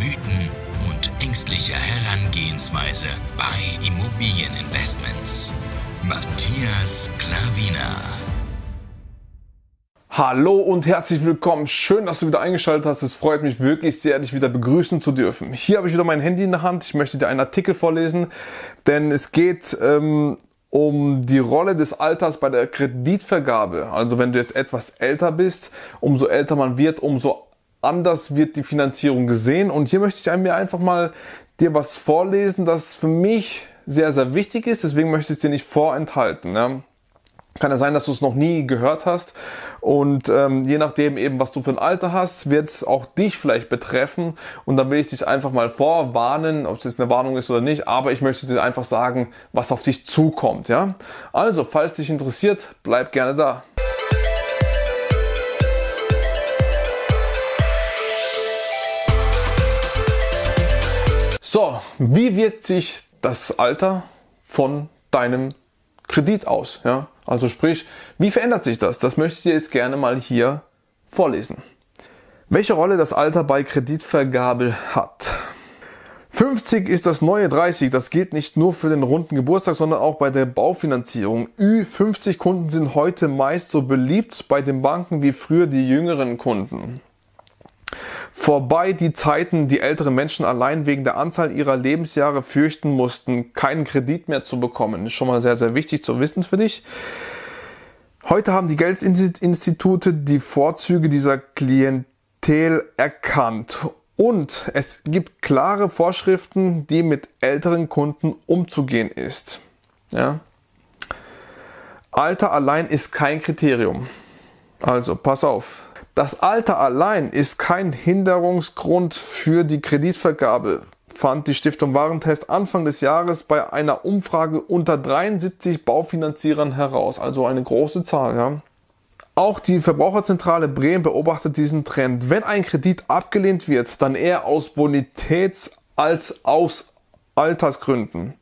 Mythen und ängstliche Herangehensweise bei Immobilieninvestments. Matthias Klavina. Hallo und herzlich willkommen. Schön, dass du wieder eingeschaltet hast. Es freut mich wirklich sehr, dich wieder begrüßen zu dürfen. Hier habe ich wieder mein Handy in der Hand. Ich möchte dir einen Artikel vorlesen, denn es geht ähm, um die Rolle des Alters bei der Kreditvergabe. Also wenn du jetzt etwas älter bist, umso älter man wird, umso anders wird die Finanzierung gesehen. Und hier möchte ich mir einfach mal dir was vorlesen, das für mich sehr, sehr wichtig ist. Deswegen möchte ich es dir nicht vorenthalten. Ja. Kann ja sein, dass du es noch nie gehört hast. Und ähm, je nachdem eben, was du für ein Alter hast, wird es auch dich vielleicht betreffen. Und da will ich dich einfach mal vorwarnen, ob es jetzt eine Warnung ist oder nicht. Aber ich möchte dir einfach sagen, was auf dich zukommt. Ja? Also, falls dich interessiert, bleib gerne da. Wie wirkt sich das Alter von deinem Kredit aus? Ja? Also sprich, wie verändert sich das? Das möchte ich dir jetzt gerne mal hier vorlesen. Welche Rolle das Alter bei Kreditvergabe hat. 50 ist das neue 30. Das gilt nicht nur für den runden Geburtstag, sondern auch bei der Baufinanzierung. Ü50 Kunden sind heute meist so beliebt bei den Banken wie früher die jüngeren Kunden. Vorbei die Zeiten, die ältere Menschen allein wegen der Anzahl ihrer Lebensjahre fürchten mussten, keinen Kredit mehr zu bekommen. Ist schon mal sehr, sehr wichtig zu wissen für dich. Heute haben die Geldinstitute die Vorzüge dieser Klientel erkannt und es gibt klare Vorschriften, die mit älteren Kunden umzugehen ist. Ja. Alter allein ist kein Kriterium. Also pass auf. Das Alter allein ist kein Hinderungsgrund für die Kreditvergabe, fand die Stiftung Warentest Anfang des Jahres bei einer Umfrage unter 73 Baufinanzierern heraus, also eine große Zahl. Ja. Auch die Verbraucherzentrale Bremen beobachtet diesen Trend. Wenn ein Kredit abgelehnt wird, dann eher aus Bonitäts- als aus Altersgründen.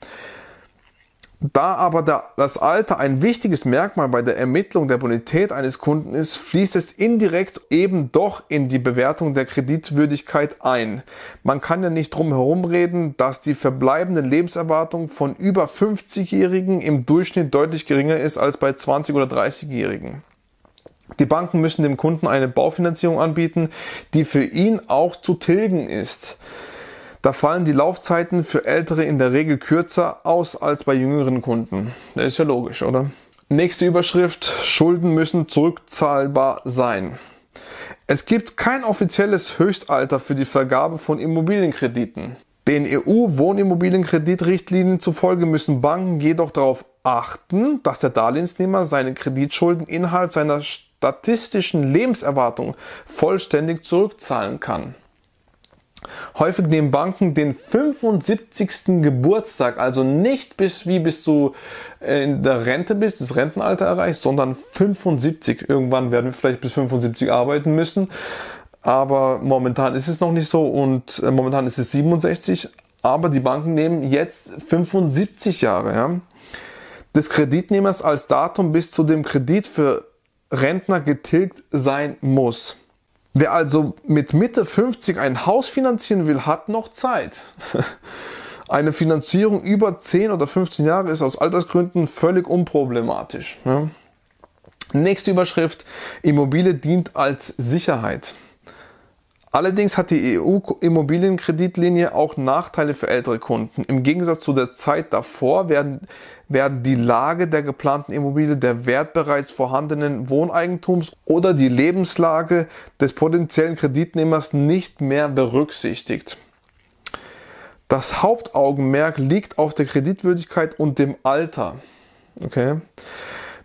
Da aber das Alter ein wichtiges Merkmal bei der Ermittlung der Bonität eines Kunden ist, fließt es indirekt eben doch in die Bewertung der Kreditwürdigkeit ein. Man kann ja nicht drum herum reden, dass die verbleibende Lebenserwartung von über 50-Jährigen im Durchschnitt deutlich geringer ist als bei 20- oder 30-Jährigen. Die Banken müssen dem Kunden eine Baufinanzierung anbieten, die für ihn auch zu tilgen ist. Da fallen die Laufzeiten für Ältere in der Regel kürzer aus als bei jüngeren Kunden. Das ist ja logisch, oder? Nächste Überschrift. Schulden müssen zurückzahlbar sein. Es gibt kein offizielles Höchstalter für die Vergabe von Immobilienkrediten. Den EU-Wohnimmobilienkreditrichtlinien zufolge müssen Banken jedoch darauf achten, dass der Darlehensnehmer seine Kreditschulden innerhalb seiner statistischen Lebenserwartung vollständig zurückzahlen kann. Häufig nehmen Banken den 75. Geburtstag, also nicht bis wie bis du äh, in der Rente bist, das Rentenalter erreichst, sondern 75. Irgendwann werden wir vielleicht bis 75 arbeiten müssen. Aber momentan ist es noch nicht so und äh, momentan ist es 67. Aber die Banken nehmen jetzt 75 Jahre ja, des Kreditnehmers als Datum bis zu dem Kredit für Rentner getilgt sein muss. Wer also mit Mitte 50 ein Haus finanzieren will, hat noch Zeit. Eine Finanzierung über 10 oder 15 Jahre ist aus Altersgründen völlig unproblematisch. Nächste Überschrift. Immobilie dient als Sicherheit. Allerdings hat die EU-Immobilienkreditlinie auch Nachteile für ältere Kunden. Im Gegensatz zu der Zeit davor werden, werden die Lage der geplanten Immobilie, der Wert bereits vorhandenen Wohneigentums oder die Lebenslage des potenziellen Kreditnehmers nicht mehr berücksichtigt. Das Hauptaugenmerk liegt auf der Kreditwürdigkeit und dem Alter. Okay.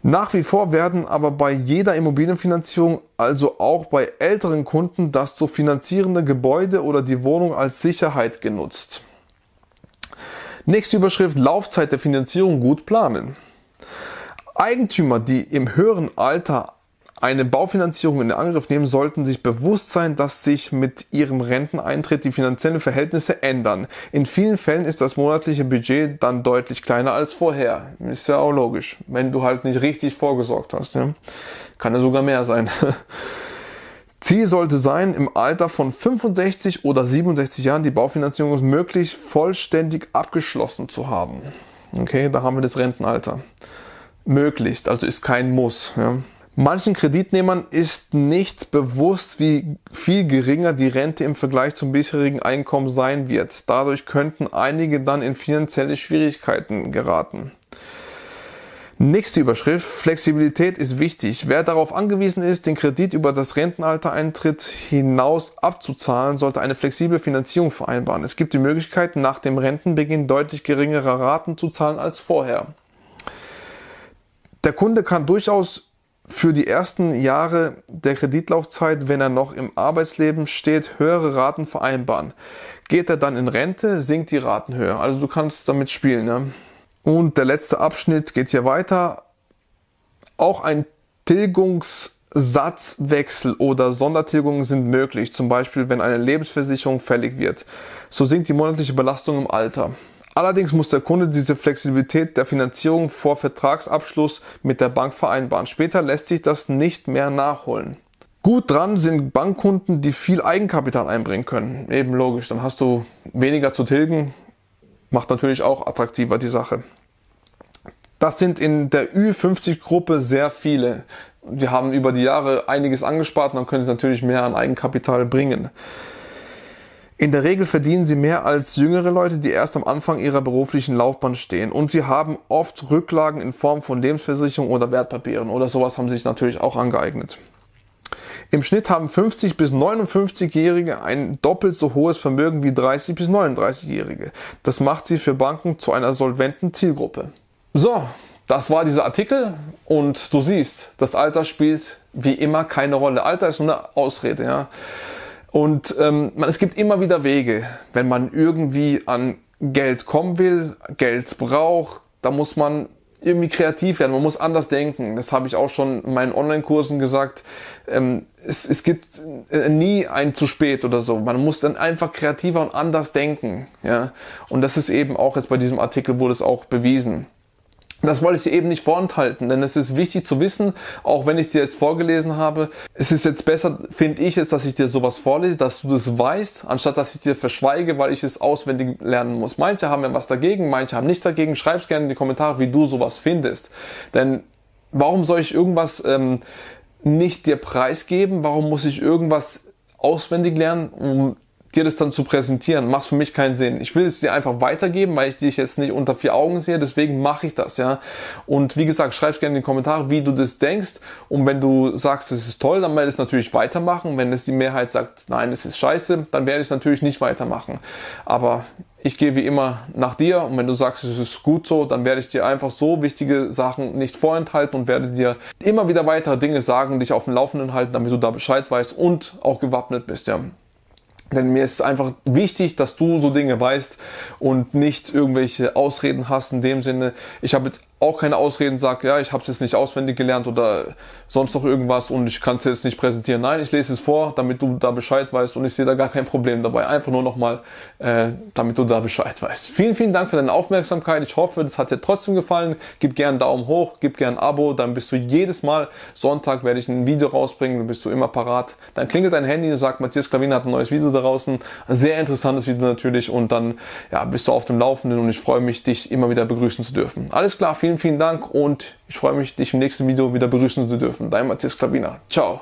Nach wie vor werden aber bei jeder Immobilienfinanzierung, also auch bei älteren Kunden, das zu finanzierende Gebäude oder die Wohnung als Sicherheit genutzt. Nächste Überschrift Laufzeit der Finanzierung gut planen. Eigentümer, die im höheren Alter eine Baufinanzierung in Angriff nehmen, sollten sich bewusst sein, dass sich mit ihrem Renteneintritt die finanziellen Verhältnisse ändern. In vielen Fällen ist das monatliche Budget dann deutlich kleiner als vorher. Ist ja auch logisch. Wenn du halt nicht richtig vorgesorgt hast. Ja? Kann ja sogar mehr sein. Ziel sollte sein, im Alter von 65 oder 67 Jahren die Baufinanzierung möglichst vollständig abgeschlossen zu haben. Okay, da haben wir das Rentenalter. Möglichst, also ist kein Muss. Ja. Manchen Kreditnehmern ist nicht bewusst, wie viel geringer die Rente im Vergleich zum bisherigen Einkommen sein wird. Dadurch könnten einige dann in finanzielle Schwierigkeiten geraten. Nächste Überschrift. Flexibilität ist wichtig. Wer darauf angewiesen ist, den Kredit über das Rentenalter-Eintritt hinaus abzuzahlen, sollte eine flexible Finanzierung vereinbaren. Es gibt die Möglichkeit, nach dem Rentenbeginn deutlich geringere Raten zu zahlen als vorher. Der Kunde kann durchaus für die ersten Jahre der Kreditlaufzeit, wenn er noch im Arbeitsleben steht, höhere Raten vereinbaren. Geht er dann in Rente, sinkt die Ratenhöhe. Also du kannst damit spielen. Ja? Und der letzte Abschnitt geht hier weiter. Auch ein Tilgungssatzwechsel oder Sondertilgungen sind möglich, zum Beispiel wenn eine Lebensversicherung fällig wird. So sinkt die monatliche Belastung im Alter. Allerdings muss der Kunde diese Flexibilität der Finanzierung vor Vertragsabschluss mit der Bank vereinbaren. Später lässt sich das nicht mehr nachholen. Gut dran sind Bankkunden, die viel Eigenkapital einbringen können. Eben logisch, dann hast du weniger zu tilgen. Macht natürlich auch attraktiver die Sache. Das sind in der Ü50-Gruppe sehr viele. Die haben über die Jahre einiges angespart und dann können sie natürlich mehr an Eigenkapital bringen. In der Regel verdienen sie mehr als jüngere Leute, die erst am Anfang ihrer beruflichen Laufbahn stehen. Und sie haben oft Rücklagen in Form von Lebensversicherung oder Wertpapieren oder sowas haben sie sich natürlich auch angeeignet. Im Schnitt haben 50 bis 59-Jährige ein doppelt so hohes Vermögen wie 30 bis 39-Jährige. Das macht sie für Banken zu einer solventen Zielgruppe. So, das war dieser Artikel und du siehst, das Alter spielt wie immer keine Rolle. Alter ist nur eine Ausrede, ja. Und ähm, es gibt immer wieder Wege, wenn man irgendwie an Geld kommen will, Geld braucht, da muss man irgendwie kreativ werden, man muss anders denken. Das habe ich auch schon in meinen Online-Kursen gesagt. Ähm, es, es gibt äh, nie ein zu spät oder so. Man muss dann einfach kreativer und anders denken. Ja? Und das ist eben auch jetzt bei diesem Artikel wurde es auch bewiesen. Das wollte ich dir eben nicht vorenthalten, denn es ist wichtig zu wissen, auch wenn ich dir jetzt vorgelesen habe, es ist jetzt besser, finde ich jetzt, dass ich dir sowas vorlese, dass du das weißt, anstatt dass ich dir verschweige, weil ich es auswendig lernen muss. Manche haben ja was dagegen, manche haben nichts dagegen. Schreib es gerne in die Kommentare, wie du sowas findest. Denn warum soll ich irgendwas ähm, nicht dir preisgeben? Warum muss ich irgendwas auswendig lernen, um dir das dann zu präsentieren, macht für mich keinen Sinn. Ich will es dir einfach weitergeben, weil ich dich jetzt nicht unter vier Augen sehe, deswegen mache ich das, ja. Und wie gesagt, schreib gerne in die Kommentare, wie du das denkst. Und wenn du sagst, es ist toll, dann werde ich es natürlich weitermachen. Wenn es die Mehrheit sagt, nein, es ist scheiße, dann werde ich es natürlich nicht weitermachen. Aber ich gehe wie immer nach dir und wenn du sagst, es ist gut so, dann werde ich dir einfach so wichtige Sachen nicht vorenthalten und werde dir immer wieder weitere Dinge sagen, dich auf dem Laufenden halten, damit du da Bescheid weißt und auch gewappnet bist, ja. Denn mir ist einfach wichtig, dass du so Dinge weißt und nicht irgendwelche Ausreden hast in dem Sinne. Ich habe jetzt auch keine Ausreden, sage, ja, ich habe es jetzt nicht auswendig gelernt oder sonst noch irgendwas und ich kann es jetzt nicht präsentieren. Nein, ich lese es vor, damit du da Bescheid weißt und ich sehe da gar kein Problem dabei. Einfach nur nochmal, äh, damit du da Bescheid weißt. Vielen, vielen Dank für deine Aufmerksamkeit. Ich hoffe, das hat dir trotzdem gefallen. Gib gerne einen Daumen hoch, gib gerne ein Abo, dann bist du jedes Mal Sonntag werde ich ein Video rausbringen, dann bist du immer parat. Dann klingelt dein Handy und sagt, Matthias Klavin hat ein neues Video da draußen. Ein sehr interessantes Video natürlich und dann ja, bist du auf dem Laufenden und ich freue mich, dich immer wieder begrüßen zu dürfen. Alles klar, vielen, vielen Dank und ich freue mich, dich im nächsten Video wieder begrüßen zu dürfen. Dein Matthias Klavina. Ciao.